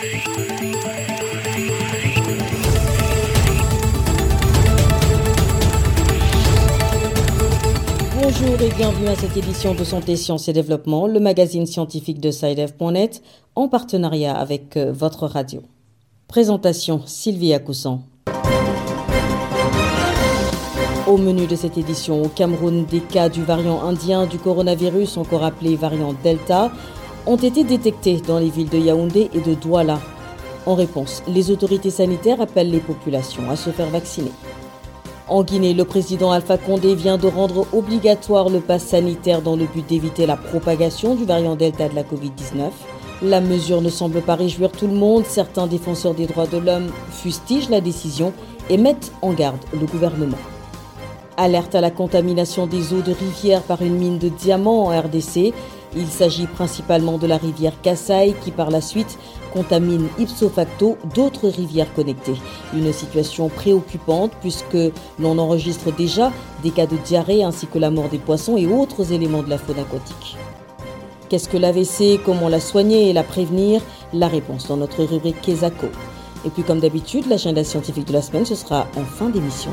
Bonjour et bienvenue à cette édition de Santé, Sciences et Développement, le magazine scientifique de SciDev.net, en partenariat avec euh, votre radio. Présentation Sylvie Acoussan. Au menu de cette édition, au Cameroun, des cas du variant indien du coronavirus, encore appelé variant Delta, ont été détectés dans les villes de Yaoundé et de Douala. En réponse, les autorités sanitaires appellent les populations à se faire vacciner. En Guinée, le président Alpha Condé vient de rendre obligatoire le pass sanitaire dans le but d'éviter la propagation du variant Delta de la Covid-19. La mesure ne semble pas réjouir tout le monde. Certains défenseurs des droits de l'homme fustigent la décision et mettent en garde le gouvernement. Alerte à la contamination des eaux de rivière par une mine de diamants en RDC. Il s'agit principalement de la rivière Kassai qui par la suite contamine ipso facto d'autres rivières connectées. Une situation préoccupante puisque l'on enregistre déjà des cas de diarrhée ainsi que la mort des poissons et autres éléments de la faune aquatique. Qu'est-ce que l'AVC Comment la soigner et la prévenir? La réponse dans notre rubrique Kesako. Et puis comme d'habitude, l'agenda scientifique de la semaine, ce sera en fin d'émission.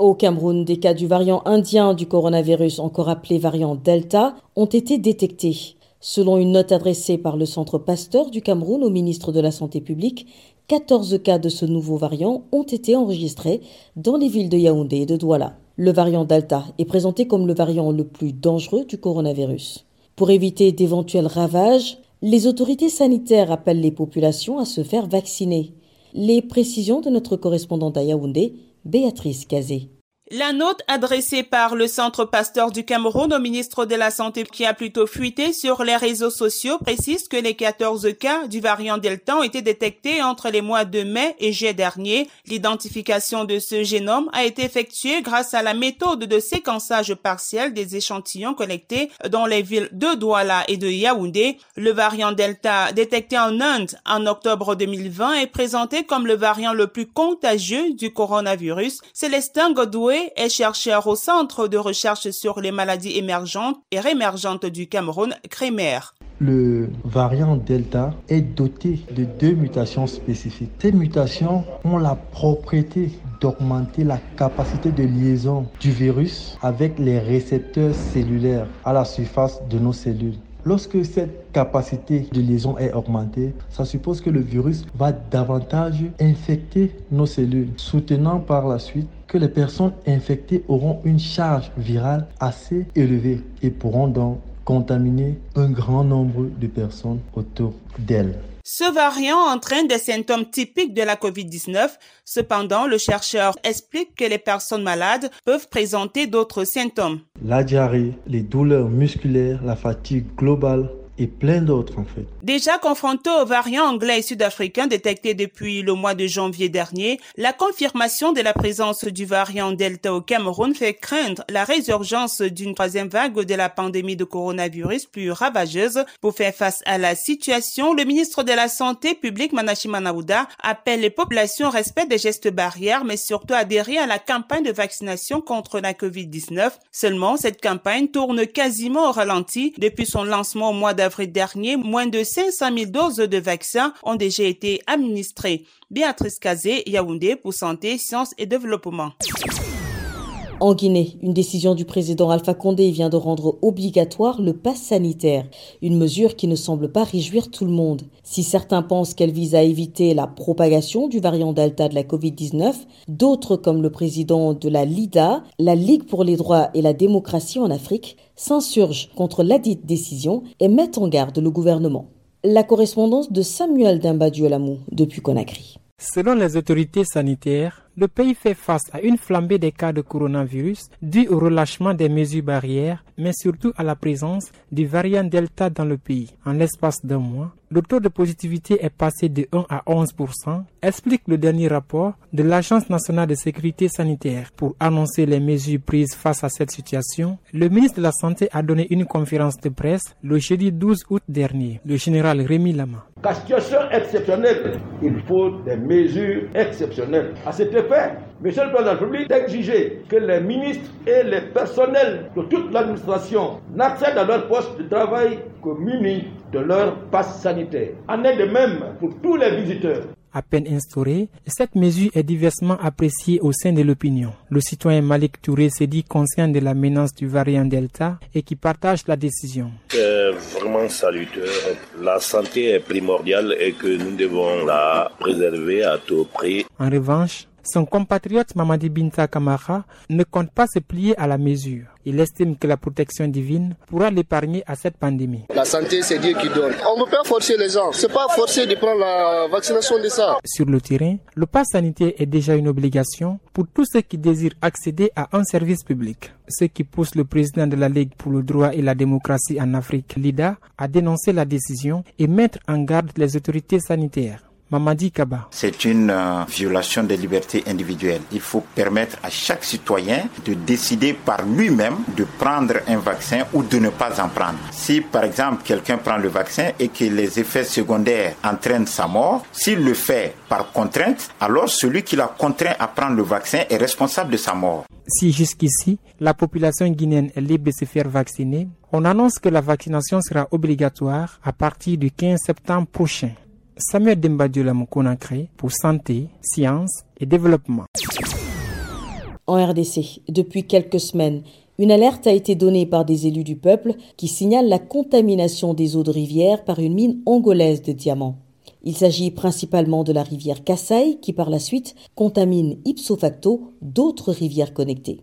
Au Cameroun, des cas du variant indien du coronavirus, encore appelé variant Delta, ont été détectés. Selon une note adressée par le Centre Pasteur du Cameroun au ministre de la Santé publique, 14 cas de ce nouveau variant ont été enregistrés dans les villes de Yaoundé et de Douala. Le variant Delta est présenté comme le variant le plus dangereux du coronavirus. Pour éviter d'éventuels ravages, les autorités sanitaires appellent les populations à se faire vacciner. Les précisions de notre correspondante à Yaoundé, Béatrice Cazé. La note adressée par le Centre Pasteur du Cameroun au ministre de la Santé qui a plutôt fuité sur les réseaux sociaux précise que les 14 cas du variant Delta ont été détectés entre les mois de mai et juillet dernier. L'identification de ce génome a été effectuée grâce à la méthode de séquençage partiel des échantillons collectés dans les villes de Douala et de Yaoundé. Le variant Delta détecté en Inde en octobre 2020 est présenté comme le variant le plus contagieux du coronavirus. Célestin Godoué est chercheur au Centre de recherche sur les maladies émergentes et rémergentes du Cameroun, CREMER. Le variant Delta est doté de deux mutations spécifiques. Ces mutations ont la propriété d'augmenter la capacité de liaison du virus avec les récepteurs cellulaires à la surface de nos cellules. Lorsque cette capacité de liaison est augmentée, ça suppose que le virus va davantage infecter nos cellules, soutenant par la suite que les personnes infectées auront une charge virale assez élevée et pourront donc contaminer un grand nombre de personnes autour d'elles. Ce variant entraîne des symptômes typiques de la COVID-19. Cependant, le chercheur explique que les personnes malades peuvent présenter d'autres symptômes. La diarrhée, les douleurs musculaires, la fatigue globale, et plein d'autres en fait. Déjà confronté au variant anglais et sud-africain détecté depuis le mois de janvier dernier, la confirmation de la présence du variant Delta au Cameroun fait craindre la résurgence d'une troisième vague de la pandémie de coronavirus plus ravageuse. Pour faire face à la situation, le ministre de la Santé publique Manachi Manauda appelle les populations au respect des gestes barrières, mais surtout adhérer à la campagne de vaccination contre la COVID-19. Seulement, cette campagne tourne quasiment au ralenti depuis son lancement au mois d'avril dernier, moins de 500 000 doses de vaccins ont déjà été administrées. Béatrice Kazé, Yaoundé pour Santé, Sciences et Développement. En Guinée, une décision du président Alpha Condé vient de rendre obligatoire le pass sanitaire, une mesure qui ne semble pas réjouir tout le monde. Si certains pensent qu'elle vise à éviter la propagation du variant Delta de la Covid-19, d'autres, comme le président de la LIDA, la Ligue pour les droits et la démocratie en Afrique, s'insurgent contre ladite décision et mettent en garde le gouvernement. La correspondance de Samuel Dimbadioulamou depuis Conakry. Selon les autorités sanitaires, le pays fait face à une flambée des cas de coronavirus due au relâchement des mesures barrières, mais surtout à la présence du variant Delta dans le pays. En l'espace d'un mois, le taux de positivité est passé de 1 à 11% explique le dernier rapport de l'Agence nationale de sécurité sanitaire. Pour annoncer les mesures prises face à cette situation, le ministre de la Santé a donné une conférence de presse le jeudi 12 août dernier. Le général Rémi Lama. La situation exceptionnelle, il faut des mesures exceptionnelles. À cet Monsieur le Président de la République, d'exiger que les ministres et les personnels de toute l'administration n'accèdent à leur poste de travail que munis de leur passe sanitaire. En est de même pour tous les visiteurs. À peine instaurée, cette mesure est diversement appréciée au sein de l'opinion. Le citoyen Malik Touré s'est dit conscient de la menace du variant Delta et qui partage la décision. C'est vraiment salutaire. La santé est primordiale et que nous devons la préserver à tout prix. En revanche, son compatriote Mamadi Binta Kamara ne compte pas se plier à la mesure. Il estime que la protection divine pourra l'épargner à cette pandémie. La santé, c'est Dieu qui donne. On ne peut pas forcer les gens. C'est pas forcer de prendre la vaccination de ça. Sur le terrain, le pass sanitaire est déjà une obligation pour tous ceux qui désirent accéder à un service public. Ce qui pousse le président de la Ligue pour le droit et la démocratie en Afrique, LIDA, à dénoncer la décision et mettre en garde les autorités sanitaires. Mamadi Kaba. C'est une euh, violation des libertés individuelles. Il faut permettre à chaque citoyen de décider par lui-même de prendre un vaccin ou de ne pas en prendre. Si par exemple quelqu'un prend le vaccin et que les effets secondaires entraînent sa mort, s'il le fait par contrainte, alors celui qui l'a contraint à prendre le vaccin est responsable de sa mort. Si jusqu'ici, la population guinéenne est libre de se faire vacciner, on annonce que la vaccination sera obligatoire à partir du 15 septembre prochain. Samuel Dembadiola Conakry pour Santé, Sciences et Développement. En RDC, depuis quelques semaines, une alerte a été donnée par des élus du peuple qui signalent la contamination des eaux de rivière par une mine angolaise de diamants. Il s'agit principalement de la rivière Kassai qui par la suite contamine ipso facto d'autres rivières connectées.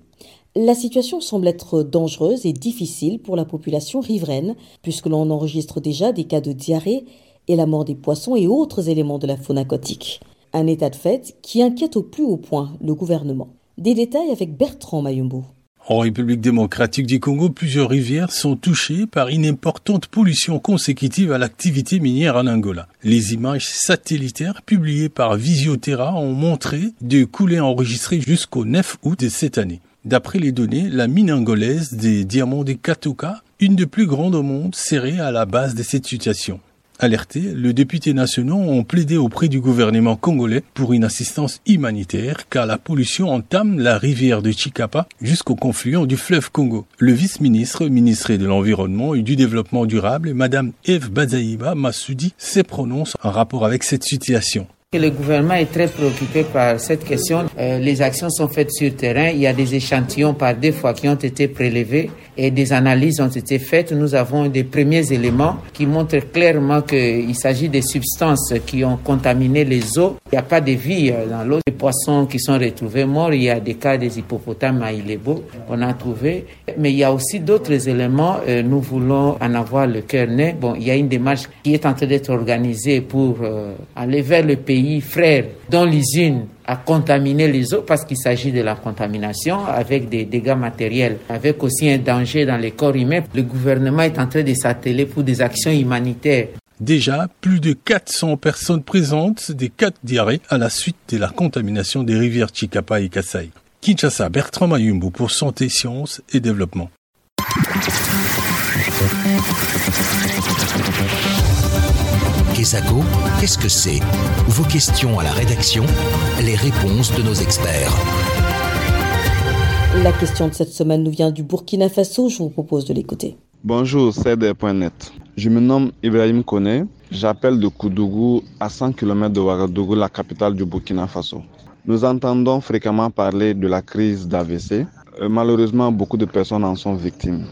La situation semble être dangereuse et difficile pour la population riveraine puisque l'on enregistre déjà des cas de diarrhée et la mort des poissons et autres éléments de la faune aquatique. Un état de fait qui inquiète au plus haut point le gouvernement. Des détails avec Bertrand Mayumbo. En République démocratique du Congo, plusieurs rivières sont touchées par une importante pollution consécutive à l'activité minière en Angola. Les images satellitaires publiées par Visioterra ont montré des coulées enregistrées jusqu'au 9 août de cette année. D'après les données, la mine angolaise des diamants de Katoka, une des plus grandes au monde, serait à la base de cette situation. Alertés, le député nationaux ont plaidé auprès du gouvernement congolais pour une assistance humanitaire car la pollution entame la rivière de Chikapa jusqu'au confluent du fleuve Congo. Le vice-ministre, ministre de l'Environnement et du Développement durable, Madame Eve Bazaïba Massoudi, se prononce en rapport avec cette situation. Le gouvernement est très préoccupé par cette question. Euh, les actions sont faites sur terrain. Il y a des échantillons par deux fois qui ont été prélevés et des analyses ont été faites. Nous avons des premiers éléments qui montrent clairement qu'il s'agit des substances qui ont contaminé les eaux. Il n'y a pas de vie euh, dans l'eau. Les poissons qui sont retrouvés morts, il y a des cas des hippopotames à Ilebo qu'on a trouvé. Mais il y a aussi d'autres éléments. Euh, nous voulons en avoir le cœur net. Bon, il y a une démarche qui est en train d'être organisée pour aller vers le pays frères dont l'usine a contaminé les eaux parce qu'il s'agit de la contamination avec des dégâts matériels, avec aussi un danger dans les corps humains. Le gouvernement est en train de s'atteler pour des actions humanitaires. Déjà, plus de 400 personnes présentes des quatre diarrhées à la suite de la contamination des rivières Chikapa et Kassai. Kinshasa, Bertrand Mayumbu pour Santé, Sciences et Développement. Kesako, qu'est-ce que c'est? Vos questions à la rédaction, les réponses de nos experts. La question de cette semaine nous vient du Burkina Faso, je vous propose de l'écouter. Bonjour, c'est des.net. Je me nomme Ibrahim Kone, j'appelle de Koudougou à 100 km de Ouagadougou, la capitale du Burkina Faso. Nous entendons fréquemment parler de la crise d'AVC. Euh, malheureusement, beaucoup de personnes en sont victimes.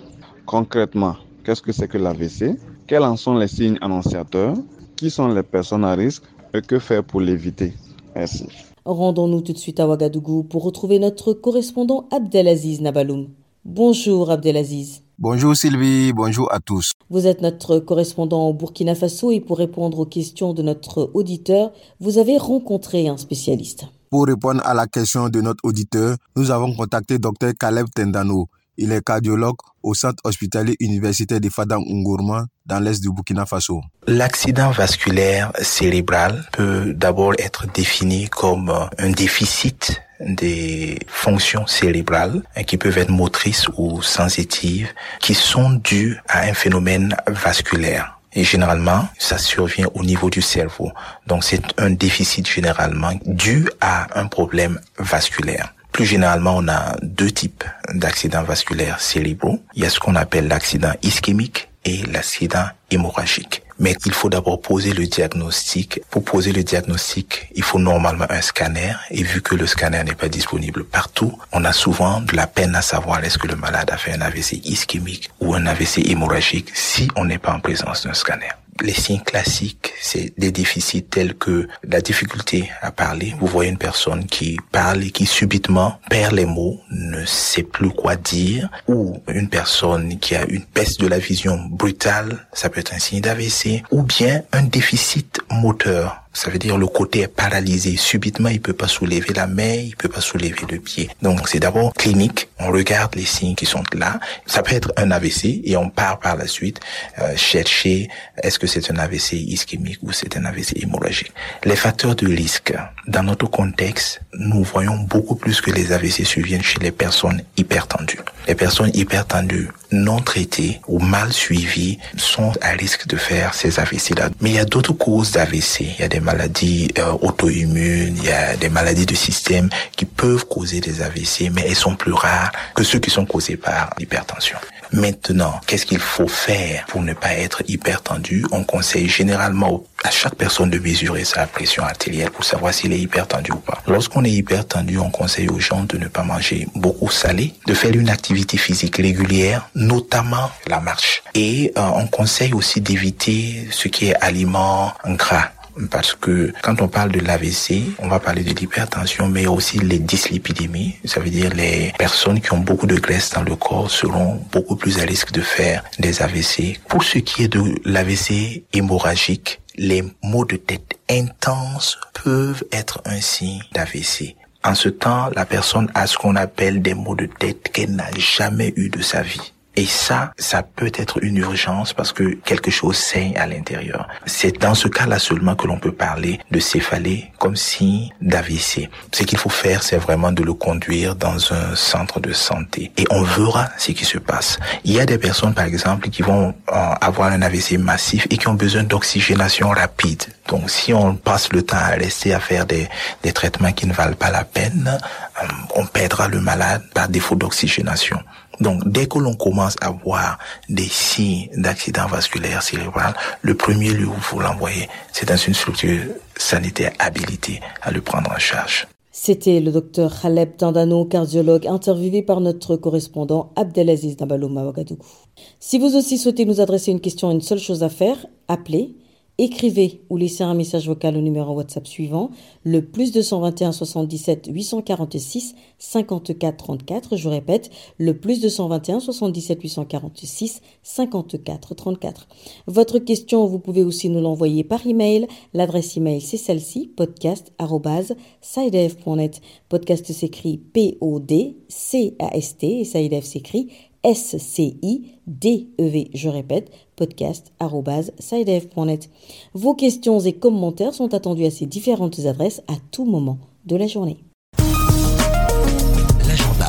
Concrètement, qu'est-ce que c'est que l'AVC Quels en sont les signes annonciateurs? Qui sont les personnes à risque et que faire pour l'éviter? Merci. Rendons-nous tout de suite à Ouagadougou pour retrouver notre correspondant Abdelaziz Nabaloum. Bonjour Abdelaziz. Bonjour Sylvie, bonjour à tous. Vous êtes notre correspondant au Burkina Faso et pour répondre aux questions de notre auditeur, vous avez rencontré un spécialiste. Pour répondre à la question de notre auditeur, nous avons contacté Dr Caleb Tendano. Il est cardiologue au centre hospitalier universitaire de Fadang Ngourma dans l'est du Burkina Faso. L'accident vasculaire cérébral peut d'abord être défini comme un déficit des fonctions cérébrales qui peuvent être motrices ou sensitives qui sont dues à un phénomène vasculaire. Et généralement, ça survient au niveau du cerveau. Donc c'est un déficit généralement dû à un problème vasculaire. Plus généralement, on a deux types d'accidents vasculaires cérébraux. Il y a ce qu'on appelle l'accident ischémique et l'accident hémorragique. Mais il faut d'abord poser le diagnostic. Pour poser le diagnostic, il faut normalement un scanner. Et vu que le scanner n'est pas disponible partout, on a souvent de la peine à savoir est-ce que le malade a fait un AVC ischémique ou un AVC hémorragique si on n'est pas en présence d'un scanner les signes classiques, c'est des déficits tels que la difficulté à parler. Vous voyez une personne qui parle et qui subitement perd les mots, ne sait plus quoi dire, ou une personne qui a une baisse de la vision brutale, ça peut être un signe d'AVC, ou bien un déficit moteur ça veut dire le côté est paralysé. Subitement, il peut pas soulever la main, il peut pas soulever le pied. Donc, c'est d'abord clinique. On regarde les signes qui sont là. Ça peut être un AVC et on part par la suite euh, chercher est-ce que c'est un AVC ischémique ou c'est un AVC hémorragique. Les facteurs de risque. Dans notre contexte, nous voyons beaucoup plus que les AVC surviennent chez les personnes hypertendues. Les personnes hypertendues non traitées ou mal suivies sont à risque de faire ces AVC-là. Mais il y a d'autres causes d'AVC. Il y a des maladies euh, auto-immunes, il y a des maladies de système qui peuvent causer des AVC, mais elles sont plus rares que ceux qui sont causés par l'hypertension. Maintenant, qu'est-ce qu'il faut faire pour ne pas être hypertendu? On conseille généralement à chaque personne de mesurer sa pression artérielle pour savoir s'il est hypertendu ou pas. Lorsqu'on est hypertendu, on conseille aux gens de ne pas manger beaucoup salé, de faire une activité physique régulière, notamment la marche. Et euh, on conseille aussi d'éviter ce qui est aliments gras parce que quand on parle de l'AVC, on va parler de l'hypertension, mais aussi les dyslipidémies. Ça veut dire les personnes qui ont beaucoup de graisse dans le corps seront beaucoup plus à risque de faire des AVC. Pour ce qui est de l'AVC hémorragique, les maux de tête intenses peuvent être un signe d'AVC. En ce temps, la personne a ce qu'on appelle des maux de tête qu'elle n'a jamais eu de sa vie. Et ça, ça peut être une urgence parce que quelque chose saigne à l'intérieur. C'est dans ce cas-là seulement que l'on peut parler de céphalée comme signe d'AVC. Ce qu'il faut faire, c'est vraiment de le conduire dans un centre de santé et on verra ce qui se passe. Il y a des personnes, par exemple, qui vont euh, avoir un AVC massif et qui ont besoin d'oxygénation rapide. Donc, si on passe le temps à rester à faire des, des traitements qui ne valent pas la peine, euh, on perdra le malade par défaut d'oxygénation. Donc, dès que l'on commence à voir des signes d'accident vasculaire cérébral, le premier lieu où vous l'envoyez, c'est dans une structure sanitaire habilitée à le prendre en charge. C'était le docteur Khaleb Tandano, cardiologue, interviewé par notre correspondant Abdelaziz Nabalouma Ouagadougou. Si vous aussi souhaitez nous adresser une question, une seule chose à faire, appelez Écrivez ou laissez un message vocal au numéro WhatsApp suivant, le plus 221 77 846 54 34. Je répète, le plus 221 77 846 54 34. Votre question, vous pouvez aussi nous l'envoyer par email. L'adresse email, c'est celle-ci, podcast.sidef.net. Podcast s'écrit P-O-D-C-A-S-T et Sidef s'écrit S-C-I-D-E-V. Je répète, podcast.sidev.net. Vos questions et commentaires sont attendus à ces différentes adresses à tout moment de la journée. L'agenda.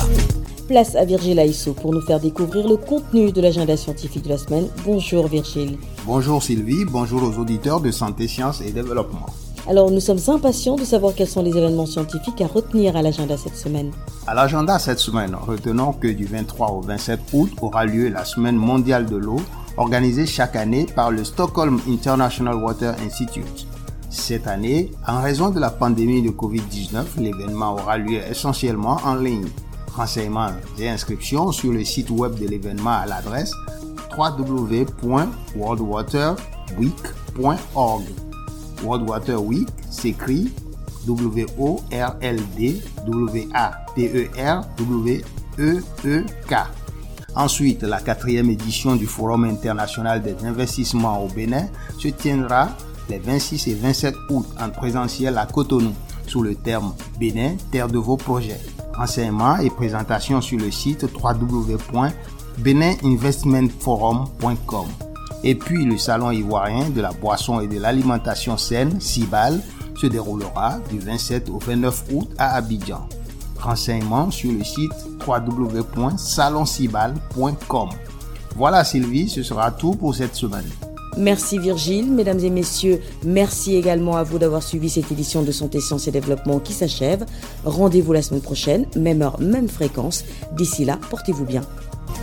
Place à Virgile Aïsso pour nous faire découvrir le contenu de l'agenda scientifique de la semaine. Bonjour Virgile. Bonjour Sylvie, bonjour aux auditeurs de Santé, Sciences et Développement. Alors nous sommes impatients de savoir quels sont les événements scientifiques à retenir à l'agenda cette semaine. À l'agenda cette semaine, retenons que du 23 au 27 août aura lieu la semaine mondiale de l'eau organisée chaque année par le Stockholm International Water Institute. Cette année, en raison de la pandémie de Covid-19, l'événement aura lieu essentiellement en ligne. Renseignements et inscriptions sur le site web de l'événement à l'adresse www.worldwaterweek.org. World Water Week s'écrit W-O-R-L-D-W-A-T-E-R-W-E-E-K. Ensuite, la quatrième édition du Forum international des investissements au Bénin se tiendra les 26 et 27 août en présentiel à Cotonou sous le terme Bénin, terre de vos projets. Renseignements et présentations sur le site www.beninvestmentforum.com. Et puis le salon ivoirien de la boisson et de l'alimentation saine, CIBAL, se déroulera du 27 au 29 août à Abidjan. Renseignements sur le site www.saloncibal.com. Voilà Sylvie, ce sera tout pour cette semaine. Merci Virgile, mesdames et messieurs, merci également à vous d'avoir suivi cette édition de Santé, Sciences et Développement qui s'achève. Rendez-vous la semaine prochaine, même heure, même fréquence. D'ici là, portez-vous bien.